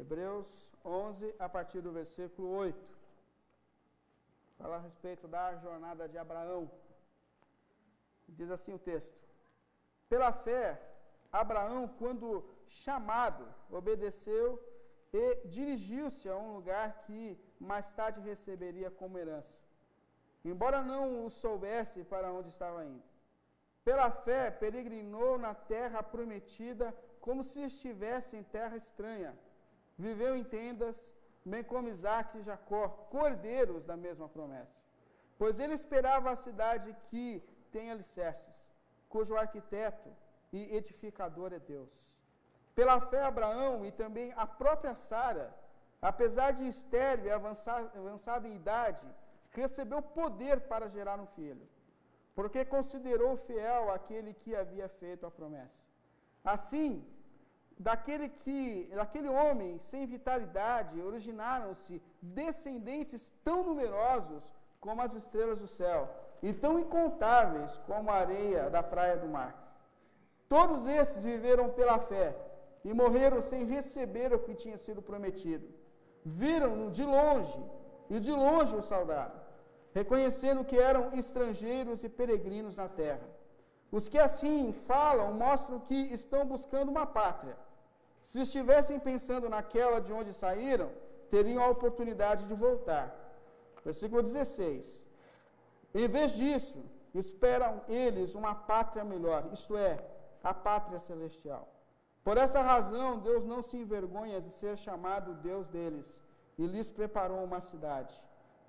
Hebreus 11, a partir do versículo 8. Fala a respeito da jornada de Abraão. Diz assim o texto: Pela fé, Abraão, quando chamado, obedeceu e dirigiu-se a um lugar que mais tarde receberia como herança, embora não o soubesse para onde estava indo. Pela fé, peregrinou na terra prometida como se estivesse em terra estranha. Viveu em tendas, bem como Isaac e Jacó, cordeiros da mesma promessa. Pois ele esperava a cidade que tem alicerces, cujo arquiteto e edificador é Deus. Pela fé, Abraão e também a própria Sara, apesar de estéril e avançada em idade, recebeu poder para gerar um filho, porque considerou fiel aquele que havia feito a promessa. Assim, daquele que, daquele homem sem vitalidade, originaram-se descendentes tão numerosos como as estrelas do céu, e tão incontáveis como a areia da praia do mar. Todos esses viveram pela fé e morreram sem receber o que tinha sido prometido. Viram-no de longe e de longe o saudaram, reconhecendo que eram estrangeiros e peregrinos na terra. Os que assim falam mostram que estão buscando uma pátria. Se estivessem pensando naquela de onde saíram, teriam a oportunidade de voltar. Versículo 16. Em vez disso, esperam eles uma pátria melhor, isto é, a pátria celestial. Por essa razão, Deus não se envergonha de ser chamado Deus deles e lhes preparou uma cidade.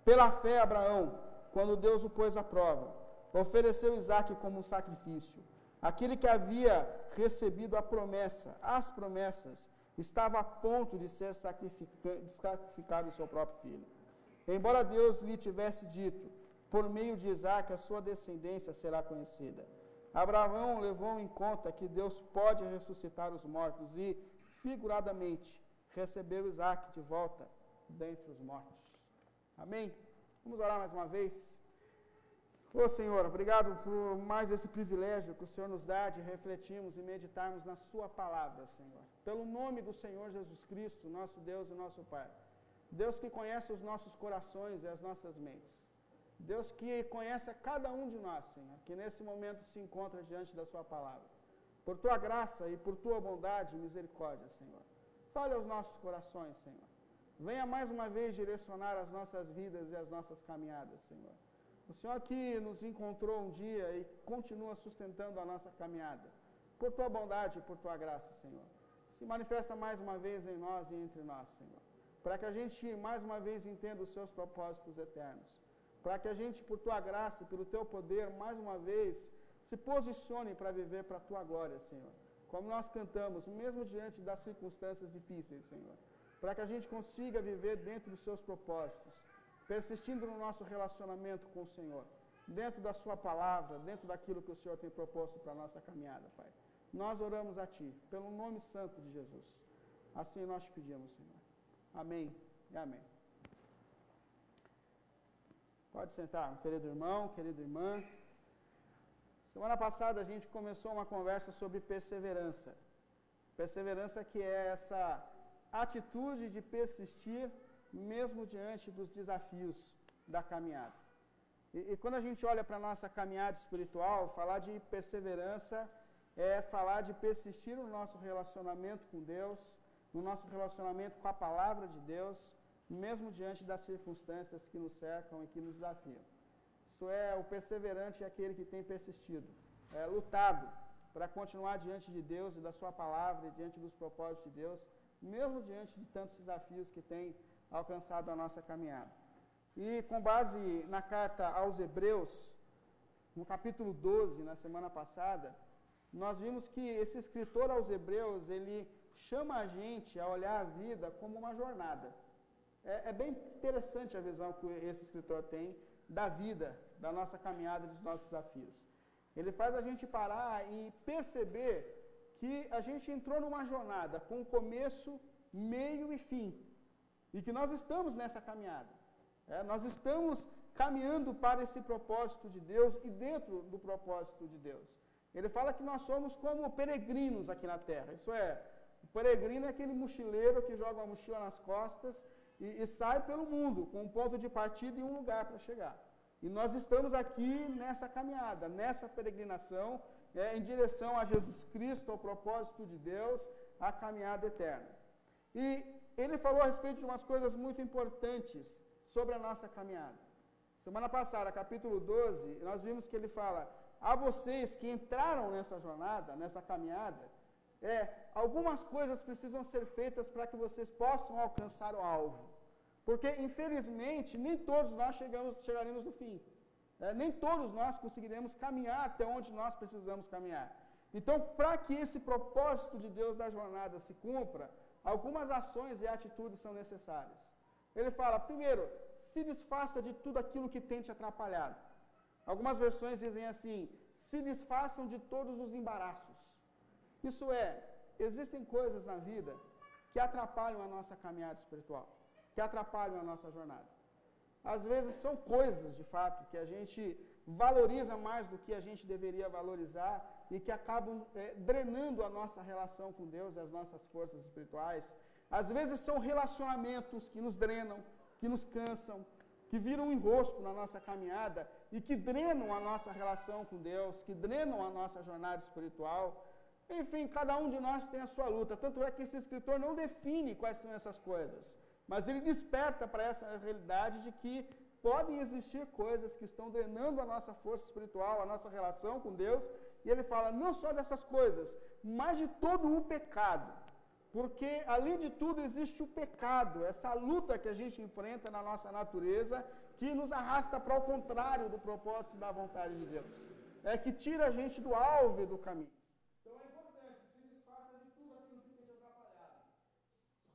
Pela fé, Abraão, quando Deus o pôs à prova, ofereceu Isaac como um sacrifício. Aquele que havia recebido a promessa, as promessas, estava a ponto de ser sacrificado em seu próprio filho. Embora Deus lhe tivesse dito, por meio de Isaac a sua descendência será conhecida. Abraão levou em conta que Deus pode ressuscitar os mortos e, figuradamente, recebeu Isaac de volta dentre os mortos. Amém? Vamos orar mais uma vez. Ô Senhor, obrigado por mais esse privilégio que o Senhor nos dá de refletirmos e meditarmos na Sua palavra, Senhor. Pelo nome do Senhor Jesus Cristo, nosso Deus e nosso Pai. Deus que conhece os nossos corações e as nossas mentes. Deus que conhece a cada um de nós, Senhor, que nesse momento se encontra diante da Sua palavra. Por Tua graça e por Tua bondade e misericórdia, Senhor. Fale aos nossos corações, Senhor. Venha mais uma vez direcionar as nossas vidas e as nossas caminhadas, Senhor. O Senhor que nos encontrou um dia e continua sustentando a nossa caminhada. Por Tua bondade e por Tua graça, Senhor. Se manifesta mais uma vez em nós e entre nós, Senhor. Para que a gente mais uma vez entenda os Seus propósitos eternos para que a gente, por tua graça e pelo teu poder, mais uma vez, se posicione para viver para a tua glória, Senhor. Como nós cantamos, mesmo diante das circunstâncias difíceis, Senhor. Para que a gente consiga viver dentro dos seus propósitos, persistindo no nosso relacionamento com o Senhor, dentro da Sua palavra, dentro daquilo que o Senhor tem proposto para a nossa caminhada, Pai. Nós oramos a Ti, pelo nome santo de Jesus. Assim nós te pedimos, Senhor. Amém e amém. Pode sentar, querido irmão, querida irmã. Semana passada a gente começou uma conversa sobre perseverança. Perseverança que é essa atitude de persistir mesmo diante dos desafios da caminhada. E, e quando a gente olha para a nossa caminhada espiritual, falar de perseverança é falar de persistir no nosso relacionamento com Deus, no nosso relacionamento com a palavra de Deus, mesmo diante das circunstâncias que nos cercam e que nos desafiam. Isso é o perseverante é aquele que tem persistido, é, lutado para continuar diante de Deus e da Sua palavra e diante dos propósitos de Deus, mesmo diante de tantos desafios que tem alcançado a nossa caminhada. E com base na carta aos Hebreus, no capítulo 12, na semana passada, nós vimos que esse escritor aos Hebreus, ele chama a gente a olhar a vida como uma jornada. É, é, bem interessante a visão que esse escritor tem da vida, da nossa caminhada, dos nossos desafios. Ele faz a gente parar e perceber que a gente entrou numa jornada com começo, meio e fim. E que nós estamos nessa caminhada. É, nós estamos caminhando para esse propósito de Deus e dentro do propósito de Deus. Ele fala que nós somos como peregrinos aqui na terra. Isso é, O peregrino é aquele mochileiro que joga uma mochila nas costas e, e sai pelo mundo, com um ponto de partida e um lugar para chegar. E nós estamos aqui nessa caminhada, nessa peregrinação, é, em direção a Jesus Cristo, ao propósito de Deus, a caminhada eterna. E ele falou a respeito de umas coisas muito importantes sobre a nossa caminhada. Semana passada, capítulo 12, nós vimos que ele fala: a vocês que entraram nessa jornada, nessa caminhada, é, algumas coisas precisam ser feitas para que vocês possam alcançar o alvo. Porque, infelizmente, nem todos nós chegamos, chegaremos no fim. É, nem todos nós conseguiremos caminhar até onde nós precisamos caminhar. Então, para que esse propósito de Deus da jornada se cumpra, algumas ações e atitudes são necessárias. Ele fala, primeiro, se desfaça de tudo aquilo que tem te atrapalhado. Algumas versões dizem assim: se desfaçam de todos os embaraços. Isso é, existem coisas na vida que atrapalham a nossa caminhada espiritual, que atrapalham a nossa jornada. Às vezes são coisas, de fato, que a gente valoriza mais do que a gente deveria valorizar e que acabam é, drenando a nossa relação com Deus as nossas forças espirituais. Às vezes são relacionamentos que nos drenam, que nos cansam, que viram um enrosco na nossa caminhada e que drenam a nossa relação com Deus, que drenam a nossa jornada espiritual. Enfim, cada um de nós tem a sua luta. Tanto é que esse escritor não define quais são essas coisas, mas ele desperta para essa realidade de que podem existir coisas que estão drenando a nossa força espiritual, a nossa relação com Deus, e ele fala não só dessas coisas, mas de todo o pecado. Porque, além de tudo, existe o pecado, essa luta que a gente enfrenta na nossa natureza, que nos arrasta para o contrário do propósito da vontade de Deus. É que tira a gente do alvo do caminho. Então é importante, se desfaça de tudo aquilo que tem te atrapalhado.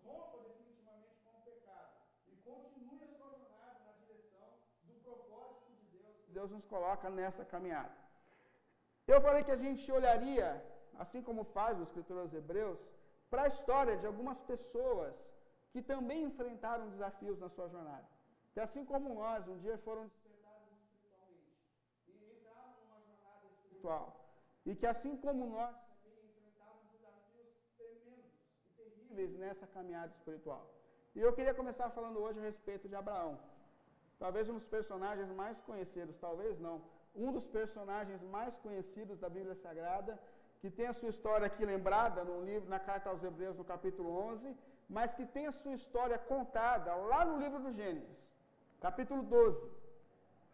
Rompa definitivamente com o pecado. E continue a sua jornada na direção do propósito de Deus nos coloca nessa caminhada. Eu falei que a gente olharia, assim como faz o escritor aos Hebreus, para a história de algumas pessoas que também enfrentaram desafios na sua jornada. Que assim como nós, um dia foram despertados espiritualmente e entraram numa jornada espiritual. E que assim como nós também enfrentaram desafios tremendos e terríveis nessa caminhada espiritual. E eu queria começar falando hoje a respeito de Abraão. Talvez um dos personagens mais conhecidos, talvez não, um dos personagens mais conhecidos da Bíblia Sagrada que tem a sua história aqui lembrada no livro, na carta aos Hebreus, no capítulo 11, mas que tem a sua história contada lá no livro do Gênesis, capítulo 12.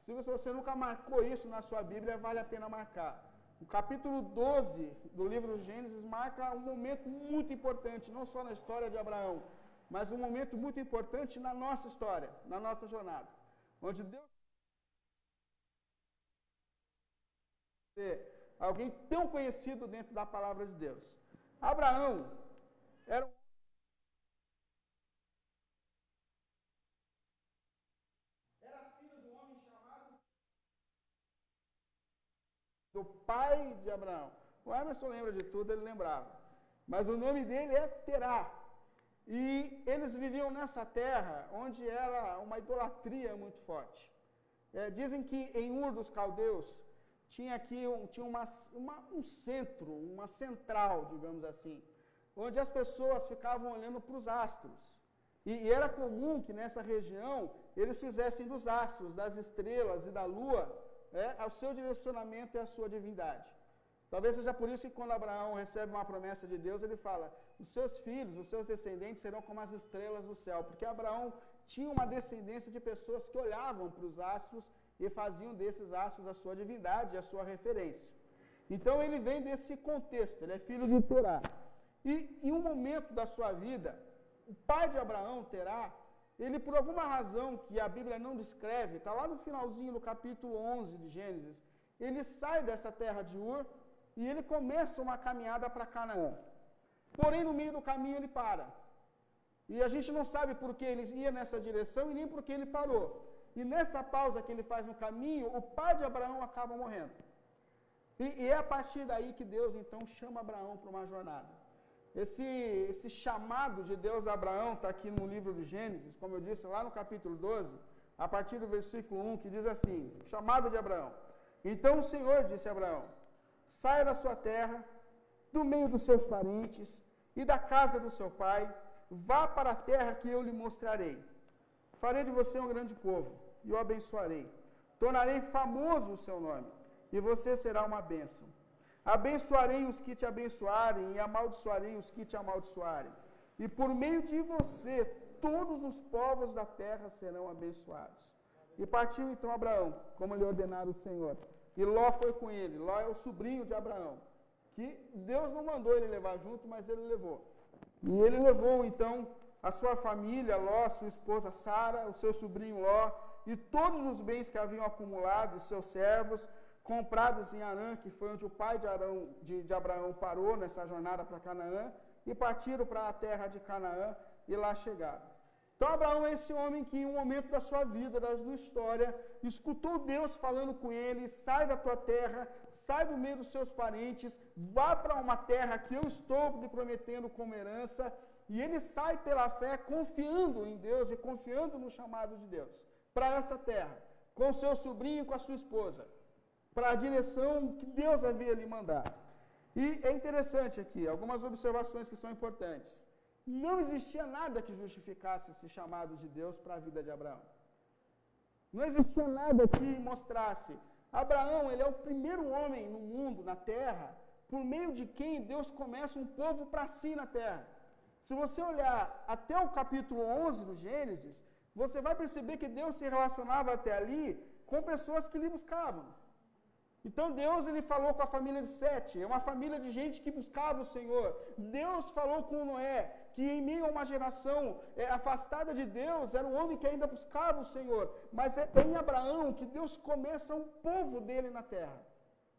Se você nunca marcou isso na sua Bíblia, vale a pena marcar. O capítulo 12 do livro do Gênesis marca um momento muito importante, não só na história de Abraão, mas um momento muito importante na nossa história, na nossa jornada, onde Deus alguém tão conhecido dentro da palavra de Deus. Abraão era um era filho de um homem chamado do pai de Abraão. O Emerson lembra de tudo, ele lembrava. Mas o nome dele é Terá. E eles viviam nessa terra onde era uma idolatria muito forte. É, dizem que em Ur dos Caldeus tinha aqui um, tinha uma, uma, um centro, uma central, digamos assim, onde as pessoas ficavam olhando para os astros. E, e, era comum que nessa região eles fizessem dos astros, das estrelas e da lua é, o seu direcionamento e a sua divindade. Talvez seja por isso que quando Abraão recebe uma promessa de Deus, ele fala: os seus filhos, os seus descendentes serão como as estrelas do céu, porque Abraão tinha uma descendência de pessoas que olhavam para os astros e faziam desses astros a sua divindade, a sua referência. Então ele vem desse contexto, ele é filho de Terá. E em um momento da sua vida, o pai de Abraão, Terá, ele por alguma razão que a Bíblia não descreve, está lá no finalzinho do capítulo 11 de Gênesis, ele sai dessa terra de Ur e ele começa uma caminhada para Canaã. Porém, no meio do caminho ele para. E a gente não sabe por que ele ia nessa direção e nem por que ele parou. E nessa pausa que ele faz no caminho, o pai de Abraão acaba morrendo. E, e é a partir daí que Deus então chama Abraão para uma jornada. Esse, esse chamado de Deus a Abraão está aqui no livro de Gênesis, como eu disse lá no capítulo 12, a partir do versículo 1, que diz assim: chamado de Abraão. Então o Senhor disse a Abraão: saia da sua terra, do meio dos seus parentes, e da casa do seu pai, vá para a terra que eu lhe mostrarei. Farei de você um grande povo e o abençoarei. Tornarei famoso o seu nome e você será uma bênção. Abençoarei os que te abençoarem e amaldiçoarei os que te amaldiçoarem. E por meio de você, todos os povos da terra serão abençoados. E partiu então Abraão, como lhe ordenara o Senhor. E Ló foi com ele. Ló é o sobrinho de Abraão. Que Deus não mandou ele levar junto, mas ele levou. E ele levou então a sua família, Ló, sua esposa Sara, o seu sobrinho Ló, e todos os bens que haviam acumulado, seus servos, comprados em Arã, que foi onde o pai de, Arão, de, de Abraão parou nessa jornada para Canaã, e partiram para a terra de Canaã e lá chegaram. Então, Abraão é esse homem que, em um momento da sua vida, da sua história, escutou Deus falando com ele: sai da tua terra, sai do meio dos seus parentes, vá para uma terra que eu estou lhe prometendo como herança. E ele sai pela fé, confiando em Deus e confiando no chamado de Deus, para essa terra, com seu sobrinho e com a sua esposa, para a direção que Deus havia lhe mandado. E é interessante aqui, algumas observações que são importantes. Não existia nada que justificasse esse chamado de Deus para a vida de Abraão. Não existia nada que mostrasse. Abraão, ele é o primeiro homem no mundo, na terra, por meio de quem Deus começa um povo para si na terra. Se você olhar até o capítulo 11 do Gênesis, você vai perceber que Deus se relacionava até ali com pessoas que lhe buscavam. Então Deus ele falou com a família de Sete, é uma família de gente que buscava o Senhor. Deus falou com Noé, que em meio a uma geração é, afastada de Deus, era um homem que ainda buscava o Senhor. Mas é em Abraão que Deus começa um povo dele na terra.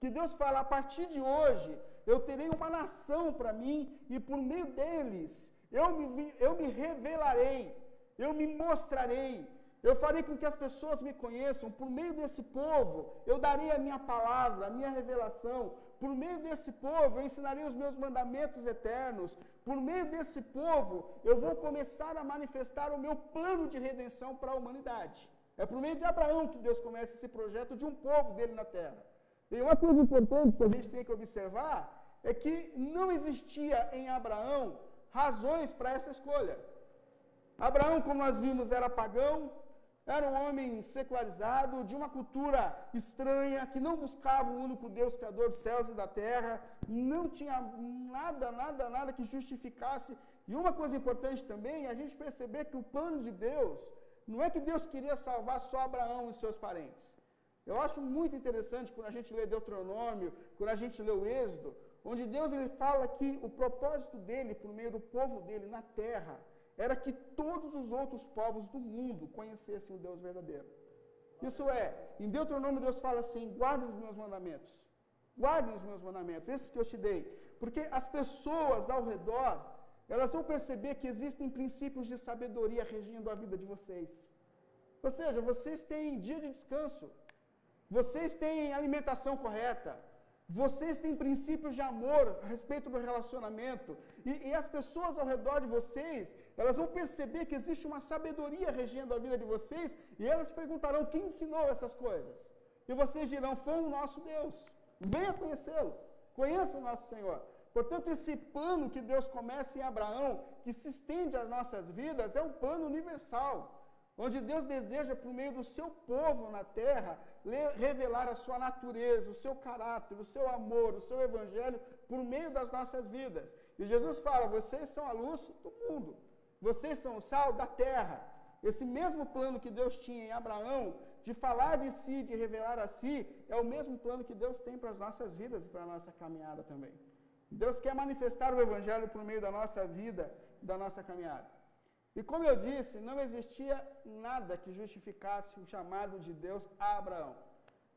Que Deus fala: a partir de hoje, eu terei uma nação para mim, e por meio deles eu me, eu me revelarei, eu me mostrarei, eu farei com que as pessoas me conheçam. Por meio desse povo, eu darei a minha palavra, a minha revelação. Por meio desse povo, eu ensinarei os meus mandamentos eternos. Por meio desse povo, eu vou começar a manifestar o meu plano de redenção para a humanidade. É por meio de Abraão que Deus começa esse projeto de um povo dele na terra. E uma coisa importante que a gente tem que observar é que não existia em Abraão razões para essa escolha. Abraão, como nós vimos, era pagão, era um homem secularizado, de uma cultura estranha, que não buscava o único Deus criador dos céus e da terra, não tinha nada, nada, nada que justificasse. E uma coisa importante também é a gente perceber que o plano de Deus não é que Deus queria salvar só Abraão e seus parentes. Eu acho muito interessante quando a gente lê Deuteronômio, quando a gente lê o Êxodo, onde Deus ele fala que o propósito dele, por meio do povo dele na terra, era que todos os outros povos do mundo conhecessem o Deus verdadeiro. Isso é, em Deuteronômio Deus fala assim: guardem os meus mandamentos, guardem os meus mandamentos, esses que eu te dei, porque as pessoas ao redor, elas vão perceber que existem princípios de sabedoria regindo a vida de vocês. Ou seja, vocês têm dia de descanso, vocês têm alimentação correta, vocês têm princípios de amor a respeito do relacionamento. E, e, as pessoas ao redor de vocês, elas vão perceber que existe uma sabedoria regendo a vida de vocês. E elas perguntarão: quem ensinou essas coisas? E vocês dirão: foi o nosso Deus. Venha conhecê-lo. Conheça o nosso Senhor. Portanto, esse plano que Deus começa em Abraão, que se estende às nossas vidas, é um plano universal. Onde Deus deseja, por meio do seu povo na terra, revelar a sua natureza, o seu caráter, o seu amor, o seu evangelho por meio das nossas vidas. E Jesus fala: vocês são a luz do mundo, vocês são o sal da terra. Esse mesmo plano que Deus tinha em Abraão, de falar de si, de revelar a si, é o mesmo plano que Deus tem para as nossas vidas e para a nossa caminhada também. Deus quer manifestar o Evangelho por meio da nossa vida da nossa caminhada. E como eu disse, não existia nada que justificasse o chamado de Deus a Abraão.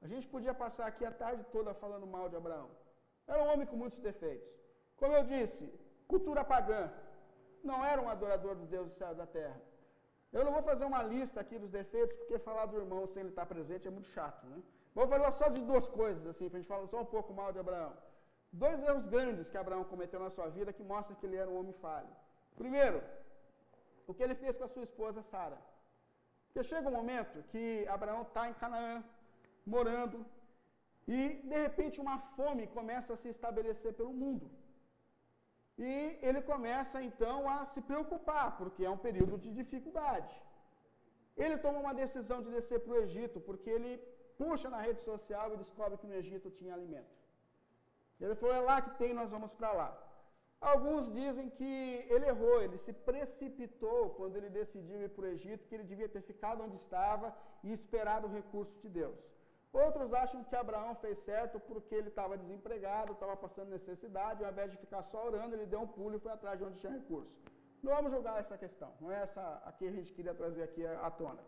A gente podia passar aqui a tarde toda falando mal de Abraão. Era um homem com muitos defeitos. Como eu disse, cultura pagã. Não era um adorador do Deus do céu e da terra. Eu não vou fazer uma lista aqui dos defeitos, porque falar do irmão sem ele estar presente é muito chato, né? Vou falar só de duas coisas, assim, para a gente falar só um pouco mal de Abraão. Dois erros grandes que Abraão cometeu na sua vida que mostram que ele era um homem falho. Primeiro, o que ele fez com a sua esposa Sara. Porque chega um momento que Abraão está em Canaã, morando, e de repente uma fome começa a se estabelecer pelo mundo. E ele começa então a se preocupar, porque é um período de dificuldade. Ele toma uma decisão de descer para o Egito, porque ele puxa na rede social e descobre que no Egito tinha alimento. Ele falou: é lá que tem, nós vamos para lá. Alguns dizem que ele errou, ele se precipitou quando ele decidiu ir para o Egito, que ele devia ter ficado onde estava e esperado o recurso de Deus. Outros acham que Abraão fez certo porque ele estava desempregado, estava passando necessidade, ao invés de ficar só orando, ele deu um pulo e foi atrás de onde tinha recurso. Não vamos julgar essa questão, não é essa aqui a gente queria trazer aqui à tona.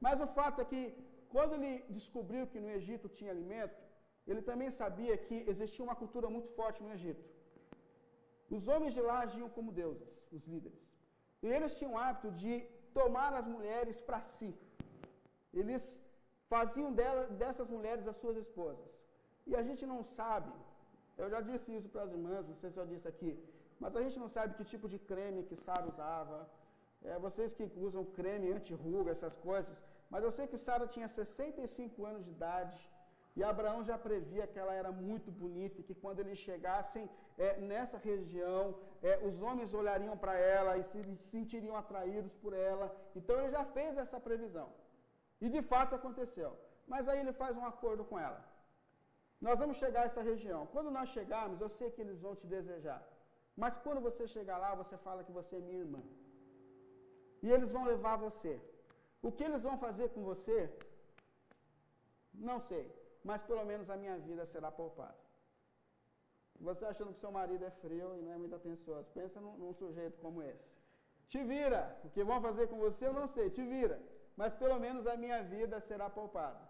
Mas o fato é que quando ele descobriu que no Egito tinha alimento, ele também sabia que existia uma cultura muito forte no Egito. Os homens de lá agiam como deuses, os líderes. E eles tinham o hábito de tomar as mulheres para si. Eles faziam dela, dessas mulheres as suas esposas. E a gente não sabe, eu já disse isso para as irmãs, vocês já disse aqui, mas a gente não sabe que tipo de creme que Sara usava. É, vocês que usam creme anti-ruga, essas coisas, mas eu sei que Sara tinha 65 anos de idade e Abraão já previa que ela era muito bonita e que quando eles chegassem é, nessa região, é, os homens olhariam para ela e se sentiriam atraídos por ela. Então ele já fez essa previsão. E de fato aconteceu. Mas aí ele faz um acordo com ela. Nós vamos chegar a essa região. Quando nós chegarmos, eu sei que eles vão te desejar. Mas quando você chegar lá, você fala que você é minha irmã. E eles vão levar você. O que eles vão fazer com você? Não sei. Mas pelo menos a minha vida será poupada. Você achando que seu marido é frio e não é muito atencioso. Pensa num, num sujeito como esse. Te vira. O que vão fazer com você, eu não sei. Te vira mas pelo menos a minha vida será poupada.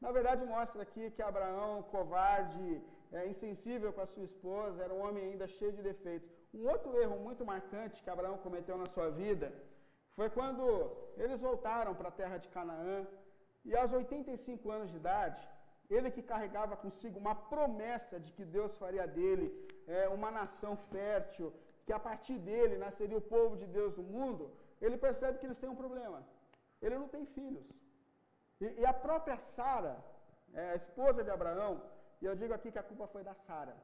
Na verdade, mostra aqui que Abraão, covarde, é, insensível com a sua esposa, era um homem ainda cheio de defeitos. Um outro erro muito marcante que Abraão cometeu na sua vida foi quando eles voltaram para a terra de Canaã e aos 85 anos de idade, ele que carregava consigo uma promessa de que Deus faria dele é, uma nação fértil, que a partir dele nasceria o povo de Deus no mundo, ele percebe que eles têm um problema. Ele não tem filhos. E, e a própria Sara, é, a esposa de Abraão, e eu digo aqui que a culpa foi da Sara,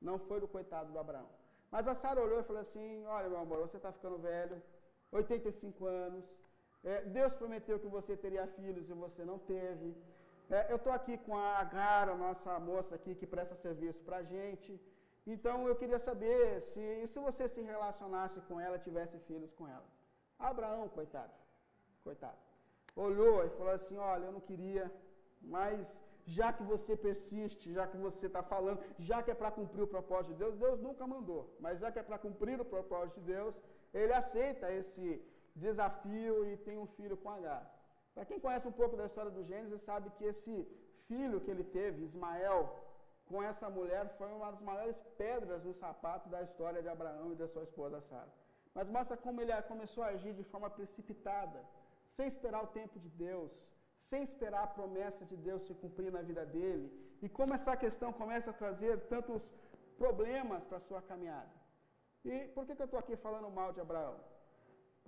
não foi do coitado do Abraão. Mas a Sara olhou e falou assim: Olha, meu amor, você está ficando velho, 85 anos. É, Deus prometeu que você teria filhos e você não teve. É, eu estou aqui com a Agar, a nossa moça aqui que presta serviço para a gente. Então eu queria saber se, se você se relacionasse com ela, tivesse filhos com ela. Abraão, coitado, coitado. Olhou e falou assim: Olha, eu não queria, mas já que você persiste, já que você está falando, já que é para cumprir o propósito de Deus, Deus nunca mandou, mas já que é para cumprir o propósito de Deus, ele aceita esse desafio e tem um filho com Agar. Para quem conhece um pouco da história do Gênesis, sabe que esse filho que ele teve, Ismael, com essa mulher, foi uma das maiores pedras no sapato da história de Abraão e da sua esposa Sara. Mas mostra como ele começou a agir de forma precipitada sem esperar o tempo de Deus, sem esperar a promessa de Deus se cumprir na vida dele, e como essa questão começa a trazer tantos problemas para a sua caminhada. E por que, que eu estou aqui falando mal de Abraão?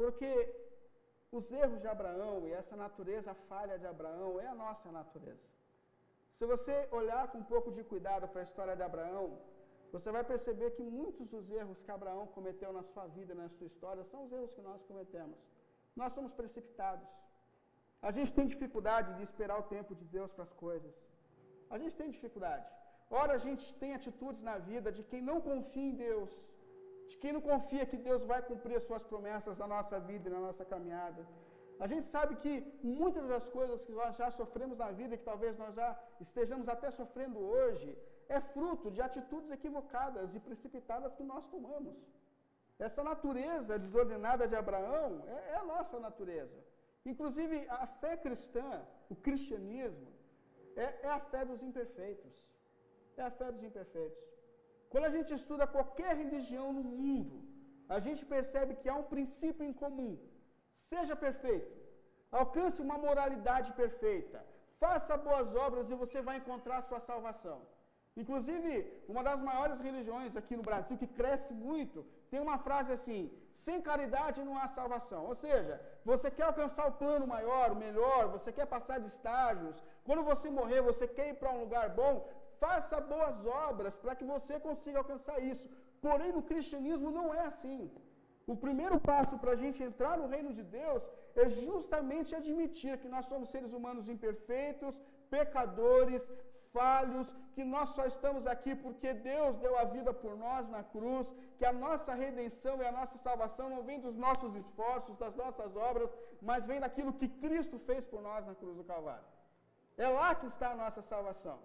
Porque os erros de Abraão e essa natureza falha de Abraão é a nossa natureza. Se você olhar com um pouco de cuidado para a história de Abraão, você vai perceber que muitos dos erros que Abraão cometeu na sua vida, na sua história, são os erros que nós cometemos. Nós somos precipitados. A gente tem dificuldade de esperar o tempo de Deus para as coisas. A gente tem dificuldade. Ora, a gente tem atitudes na vida de quem não confia em Deus, de quem não confia que Deus vai cumprir as suas promessas na nossa vida e na nossa caminhada. A gente sabe que muitas das coisas que nós já sofremos na vida, que talvez nós já estejamos até sofrendo hoje, é fruto de atitudes equivocadas e precipitadas que nós tomamos. Essa natureza desordenada de Abraão é, é a nossa natureza. Inclusive, a fé cristã, o cristianismo, é, é a fé dos imperfeitos. É a fé dos imperfeitos. Quando a gente estuda qualquer religião no mundo, a gente percebe que há um princípio em comum. Seja perfeito. Alcance uma moralidade perfeita. Faça boas obras e você vai encontrar a sua salvação. Inclusive, uma das maiores religiões aqui no Brasil, que cresce muito, tem uma frase assim: sem caridade não há salvação. Ou seja, você quer alcançar o plano maior, o melhor, você quer passar de estágios. Quando você morrer, você quer ir para um lugar bom, faça boas obras para que você consiga alcançar isso. Porém, no cristianismo não é assim. O primeiro passo para a gente entrar no reino de Deus é justamente admitir que nós somos seres humanos imperfeitos, pecadores, falhos, que nós só estamos aqui porque Deus deu a vida por nós na cruz, que a nossa redenção e a nossa salvação não vem dos nossos esforços, das nossas obras, mas vem daquilo que Cristo fez por nós na cruz do Calvário. É lá que está a nossa salvação.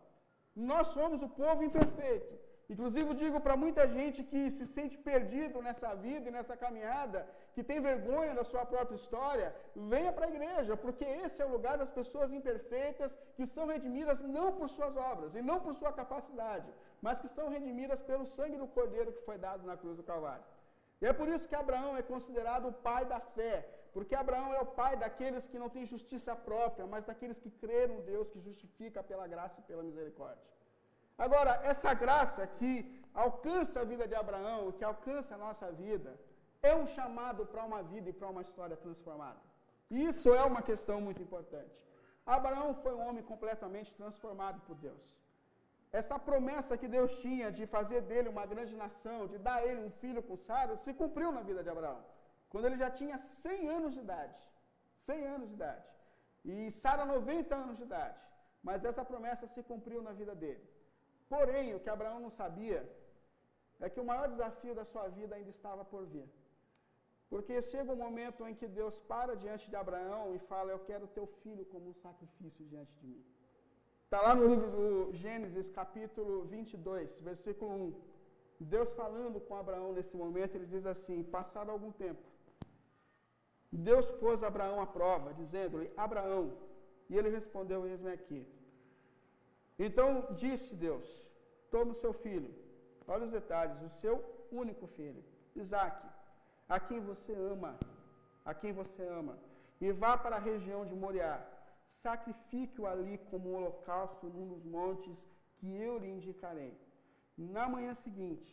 Nós somos o povo imperfeito. Inclusive, digo para muita gente que se sente perdido nessa vida e nessa caminhada, que tem vergonha da sua própria história, venha para a igreja, porque esse é o lugar das pessoas imperfeitas que são redimidas não por suas obras e não por sua capacidade, mas que são redimidas pelo sangue do Cordeiro que foi dado na cruz do Calvário. E é por isso que Abraão é considerado o pai da fé, porque Abraão é o pai daqueles que não têm justiça própria, mas daqueles que creram em Deus que justifica pela graça e pela misericórdia. Agora, essa graça que alcança a vida de Abraão, que alcança a nossa vida, é um chamado para uma vida e para uma história transformada. Isso é uma questão muito importante. Abraão foi um homem completamente transformado por Deus. Essa promessa que Deus tinha de fazer dele uma grande nação, de dar a ele um filho com Sara, se cumpriu na vida de Abraão. Quando ele já tinha 100 anos de idade. 100 anos de idade. E Sara 90 anos de idade. Mas essa promessa se cumpriu na vida dele. Porém, o que Abraão não sabia é que o maior desafio da sua vida ainda estava por vir. Porque chega um momento em que Deus para diante de Abraão e fala: Eu quero teu filho como um sacrifício diante de mim. Está lá no livro do Gênesis, capítulo 22, versículo 1. Deus falando com Abraão nesse momento, ele diz assim: Passado algum tempo, Deus pôs Abraão à prova, dizendo-lhe: Abraão. E ele respondeu: Eis-me aqui. Então disse Deus: Toma o seu filho, olha os detalhes, o seu único filho, Isaque, a quem você ama, a quem você ama, e vá para a região de Moriá. Sacrifique-o ali como um holocausto num dos montes que eu lhe indicarei. Na manhã seguinte,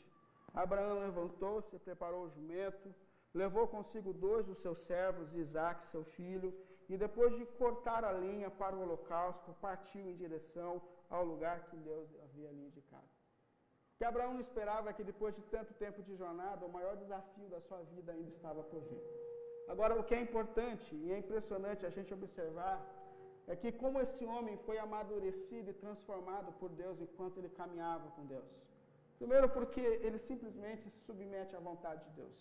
Abraão levantou-se, preparou o jumento, levou consigo dois dos seus servos, Isaque, seu filho, e depois de cortar a lenha para o holocausto, partiu em direção ao lugar que Deus havia lhe indicado. Que Abraão não esperava que depois de tanto tempo de jornada, o maior desafio da sua vida ainda estava por vir. Agora, o que é importante e é impressionante a gente observar é que como esse homem foi amadurecido e transformado por Deus enquanto ele caminhava com Deus. Primeiro porque ele simplesmente se submete à vontade de Deus.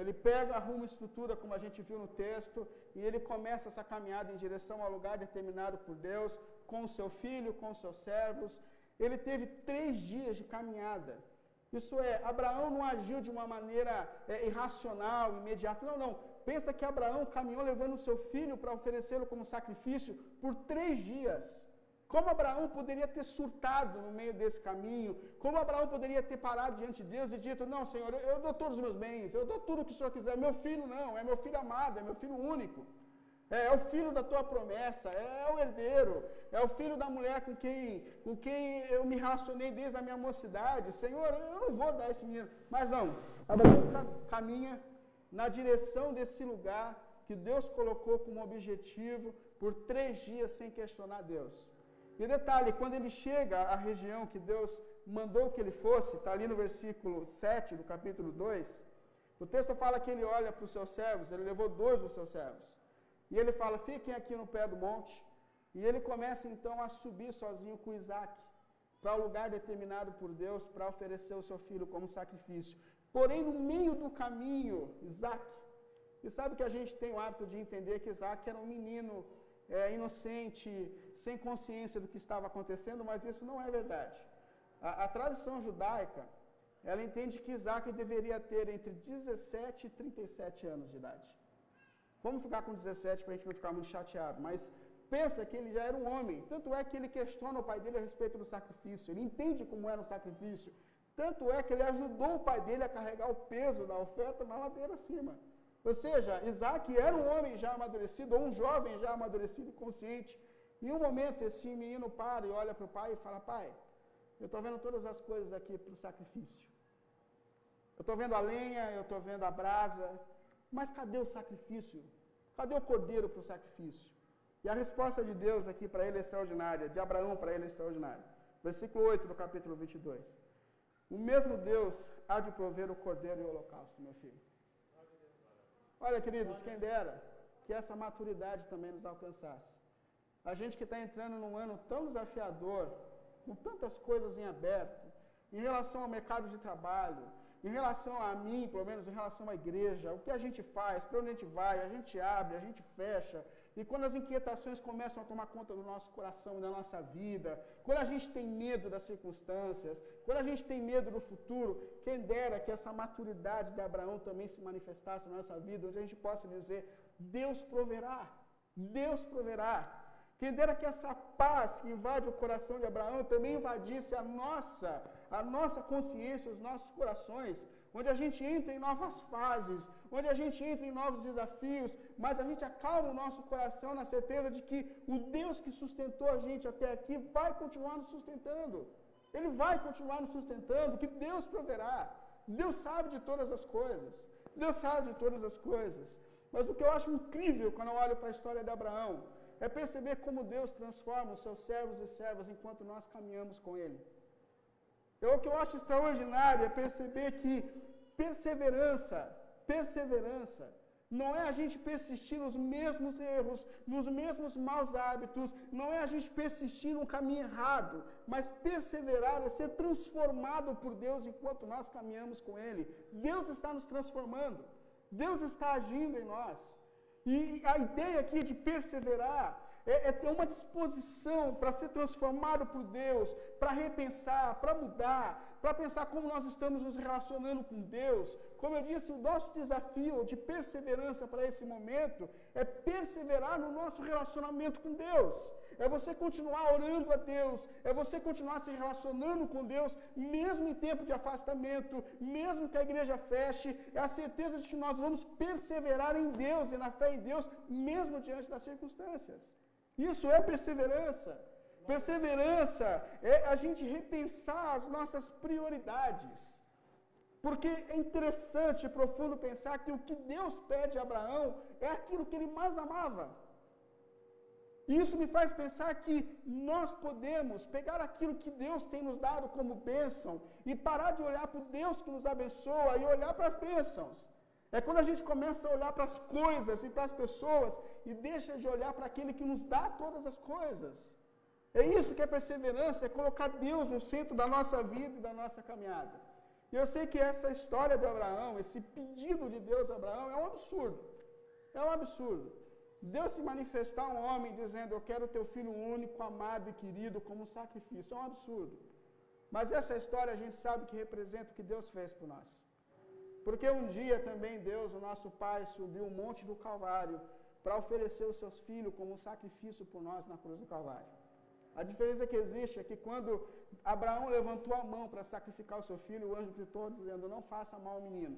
Ele pega, arruma estrutura, como a gente viu no texto, e ele começa essa caminhada em direção ao lugar determinado por Deus, com o seu filho, com os seus servos. Ele teve três dias de caminhada. Isso é, Abraão não agiu de uma maneira é, irracional, imediata. Não, não. Pensa que Abraão caminhou levando o seu filho para oferecê-lo como sacrifício por três dias. Como Abraão poderia ter surtado no meio desse caminho? Como Abraão poderia ter parado diante de Deus e dito: Não, Senhor, eu, eu dou todos os meus bens, eu dou tudo o que o Senhor quiser. Meu filho não, é meu filho amado, é meu filho único. É, é, o filho da tua promessa, é, é, o herdeiro, é o filho da mulher com quem, com quem eu me relacionei desde a minha mocidade. Senhor, eu não vou dar esse menino. Mas não, Abraão caminha na direção desse lugar que Deus colocou como objetivo por três dias sem questionar Deus. E detalhe, quando ele chega à região que Deus mandou que ele fosse, está ali no versículo 7 do capítulo 2, o texto fala que ele olha para os seus servos, ele levou dois dos seus servos. E ele fala: fiquem aqui no pé do monte. E ele começa então a subir sozinho com Isaac para o lugar determinado por Deus para oferecer o seu filho como sacrifício. Porém, no meio do caminho, Isaac, e sabe que a gente tem o hábito de entender que Isaac era um menino é, inocente, sem consciência do que estava acontecendo, mas isso não é verdade. A, a tradição judaica, ela entende que Isaac deveria ter entre 17 e 37 anos de idade. Vamos ficar com 17 para a gente não ficar muito chateado, mas pensa que ele já era um homem. Tanto é que ele questiona o pai dele a respeito do sacrifício, ele entende como era o sacrifício. Tanto é que ele ajudou o pai dele a carregar o peso da oferta na ladeira acima. Ou seja, Isaac era um homem já amadurecido, ou um jovem já amadurecido e consciente. Em um momento, esse menino para e olha para o pai e fala: Pai, eu estou vendo todas as coisas aqui para o sacrifício. Eu estou vendo a lenha, eu estou vendo a brasa, mas cadê o sacrifício? Cadê o cordeiro para o sacrifício? E a resposta de Deus aqui para ele é extraordinária, de Abraão para ele é extraordinária. Versículo 8 do capítulo 22. o mesmo Deus há de prover o cordeiro e o holocausto, meu filho. Olha, queridos, quem dera que essa maturidade também nos alcançasse. A gente que está entrando num ano tão desafiador, com tantas coisas em aberto, em relação ao mercado de trabalho, em relação a mim, pelo menos em relação à igreja, o que a gente faz, para onde a gente vai, a gente abre, a gente fecha, e quando as inquietações começam a tomar conta do nosso coração e da nossa vida, quando a gente tem medo das circunstâncias, quando a gente tem medo do futuro, quem dera que essa maturidade de Abraão também se manifestasse na nossa vida, onde a gente possa dizer: Deus proverá, Deus proverá. Quem dera que essa paz que invade o coração de Abraão também invadisse a nossa, a nossa consciência, os nossos corações, onde a gente entra em novas fases, onde a gente entra em novos desafios, mas a gente acalma o nosso coração na certeza de que o Deus que sustentou a gente até aqui vai continuar nos sustentando. Ele vai continuar nos sustentando, que Deus proverá. Deus sabe de todas as coisas. Deus sabe de todas as coisas. Mas o que eu acho incrível quando eu olho para a história de Abraão é perceber como Deus transforma os seus servos e servas enquanto nós caminhamos com Ele. Eu, o que eu acho extraordinário é perceber que perseverança, perseverança, não é a gente persistir nos mesmos erros, nos mesmos maus hábitos, não é a gente persistir no caminho errado, mas perseverar é ser transformado por Deus enquanto nós caminhamos com Ele. Deus está nos transformando, Deus está agindo em nós. E a ideia aqui de perseverar é, é ter uma disposição para ser transformado por Deus, para repensar, para mudar, para pensar como nós estamos nos relacionando com Deus. Como eu disse, o nosso desafio de perseverança para esse momento é perseverar no nosso relacionamento com Deus. É você continuar orando a Deus, é você continuar se relacionando com Deus, mesmo em tempo de afastamento, mesmo que a igreja feche, é a certeza de que nós vamos perseverar em Deus e na fé em Deus, mesmo diante das circunstâncias. Isso é perseverança. Perseverança é a gente repensar as nossas prioridades. Porque é interessante e profundo pensar que o que Deus pede a Abraão é aquilo que ele mais amava. E isso me faz pensar que nós podemos pegar aquilo que Deus tem nos dado como bênção e parar de olhar para o Deus que nos abençoa e olhar para as bênçãos. É quando a gente começa a olhar para as coisas e para as pessoas e deixa de olhar para aquele que nos dá todas as coisas. É isso que é perseverança, é colocar Deus no centro da nossa vida e da nossa caminhada. E eu sei que essa história de Abraão, esse pedido de Deus a Abraão, é um absurdo. É um absurdo. Deus se manifestar um homem dizendo: Eu quero teu filho único, amado e querido como sacrifício. É um absurdo. Mas essa história a gente sabe que representa o que Deus fez por nós. Porque um dia também Deus, o nosso Pai, subiu o monte do Calvário para oferecer os seus filhos como sacrifício por nós na cruz do Calvário. A diferença que existe é que quando Abraão levantou a mão para sacrificar o seu filho, o anjo gritou dizendo: Não faça mal ao menino.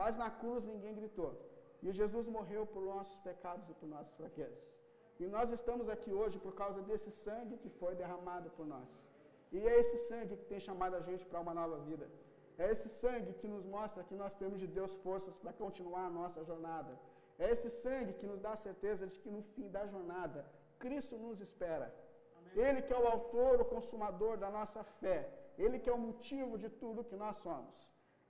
Mas na cruz ninguém gritou. E Jesus morreu por nossos pecados e por nossas fraquezas. E nós estamos aqui hoje por causa desse sangue que foi derramado por nós. E é esse sangue que tem chamado a gente para uma nova vida. É esse sangue que nos mostra que nós temos de Deus forças para continuar a nossa jornada. É esse sangue que nos dá a certeza de que no fim da jornada, Cristo nos espera. Ele que é o autor, o consumador da nossa fé. Ele que é o motivo de tudo que nós somos.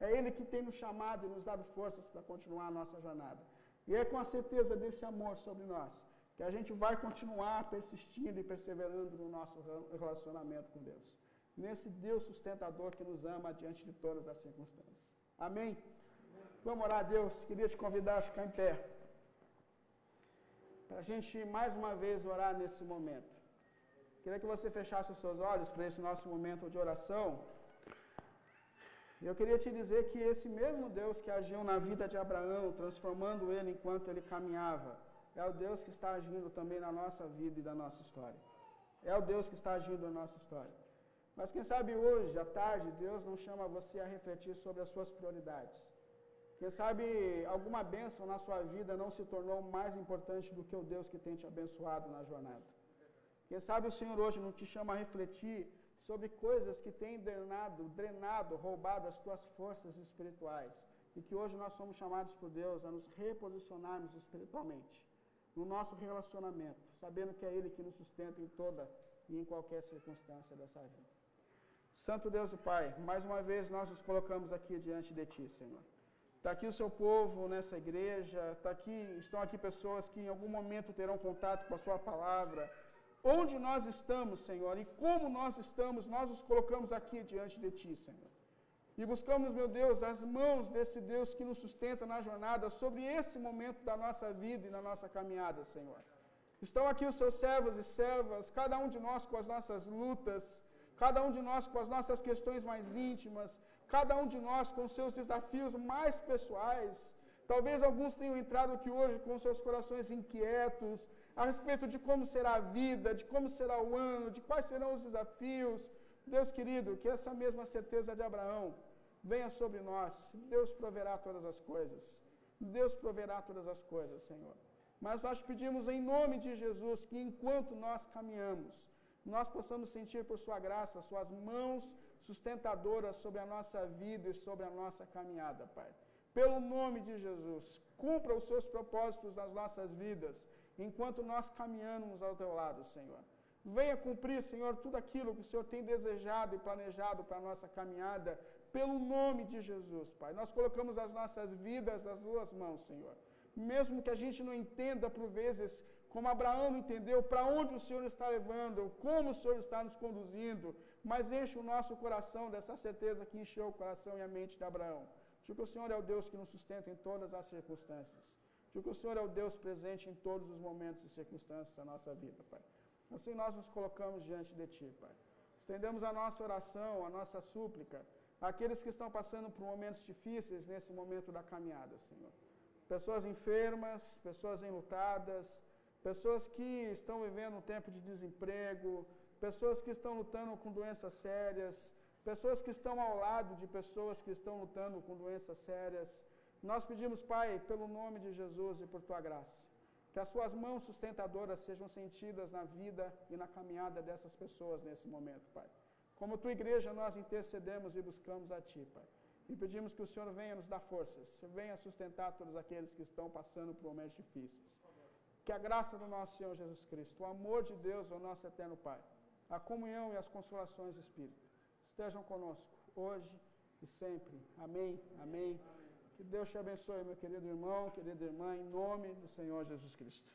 É Ele que tem nos chamado e nos dado forças para continuar a nossa jornada. E é com a certeza desse amor sobre nós que a gente vai continuar persistindo e perseverando no nosso relacionamento com Deus. Nesse Deus sustentador que nos ama diante de todas as circunstâncias. Amém? Vamos orar a Deus. Queria te convidar a ficar em pé. Para a gente mais uma vez orar nesse momento. Queria que você fechasse os seus olhos para esse nosso momento de oração. Eu queria te dizer que esse mesmo Deus que agiu na vida de Abraão, transformando ele enquanto ele caminhava, é o Deus que está agindo também na nossa vida e na nossa história. É o Deus que está agindo na nossa história. Mas quem sabe hoje, à tarde, Deus não chama você a refletir sobre as suas prioridades. Quem sabe alguma bênção na sua vida não se tornou mais importante do que o Deus que tem te abençoado na jornada. Quem sabe o Senhor hoje não te chama a refletir sobre coisas que têm drenado, drenado, roubado as tuas forças espirituais. E que hoje nós somos chamados por Deus a nos reposicionarmos espiritualmente no nosso relacionamento, sabendo que é Ele que nos sustenta em toda e em qualquer circunstância dessa vida. Santo Deus e Pai, mais uma vez nós nos colocamos aqui diante de Ti, Senhor. Está aqui o seu povo nessa igreja, tá aqui, estão aqui pessoas que em algum momento terão contato com a Sua palavra. Onde nós estamos, Senhor, e como nós estamos, nós nos colocamos aqui diante de Ti, Senhor. E buscamos, meu Deus, as mãos desse Deus que nos sustenta na jornada sobre esse momento da nossa vida e na nossa caminhada, Senhor. Estão aqui os seus servos e servas, cada um de nós com as nossas lutas, cada um de nós com as nossas questões mais íntimas, cada um de nós com seus desafios mais pessoais. Talvez alguns tenham entrado aqui hoje com seus corações inquietos a respeito de como será a vida, de como será o ano, de quais serão os desafios. Deus querido, que essa mesma certeza de Abraão venha sobre nós. Deus proverá todas as coisas. Deus proverá todas as coisas, Senhor. Mas nós pedimos em nome de Jesus que enquanto nós caminhamos, nós possamos sentir por Sua graça, Suas mãos sustentadoras sobre a nossa vida e sobre a nossa caminhada, Pai. Pelo nome de Jesus, cumpra os Seus propósitos nas nossas vidas, enquanto nós caminhamos ao Teu lado, Senhor. Venha cumprir, Senhor, tudo aquilo que o Senhor tem desejado e planejado para a nossa caminhada, pelo nome de Jesus, Pai. Nós colocamos as nossas vidas nas Tuas mãos, Senhor. Mesmo que a gente não entenda por vezes como Abraão entendeu para onde o Senhor está levando, como o Senhor está nos conduzindo, mas enche o nosso coração dessa certeza que encheu o coração e a mente de Abraão. De que o Senhor é o Deus que nos sustenta em todas as circunstâncias. De que o Senhor é o Deus presente em todos os momentos e circunstâncias da nossa vida, Pai. Assim nós nos colocamos diante de Ti, Pai. Estendemos a nossa oração, a nossa súplica, àqueles que estão passando por momentos difíceis nesse momento da caminhada, Senhor. Pessoas enfermas, pessoas enlutadas, pessoas que estão vivendo um tempo de desemprego, pessoas que estão lutando com doenças sérias, pessoas que estão ao lado de pessoas que estão lutando com doenças sérias. Nós pedimos, Pai, pelo nome de Jesus e por tua graça, que as suas mãos sustentadoras sejam sentidas na vida e na caminhada dessas pessoas nesse momento, Pai. Como tua igreja, nós intercedemos e buscamos a ti, Pai. E pedimos que o Senhor venha nos dar forças, venha sustentar todos aqueles que estão passando por momentos difíceis. Que a graça do nosso Senhor Jesus Cristo, o amor de Deus, o nosso eterno Pai, a comunhão e as consolações do Espírito estejam conosco hoje e sempre. Amém. Amém. Que Deus te abençoe, meu querido irmão, querida irmã, em nome do Senhor Jesus Cristo.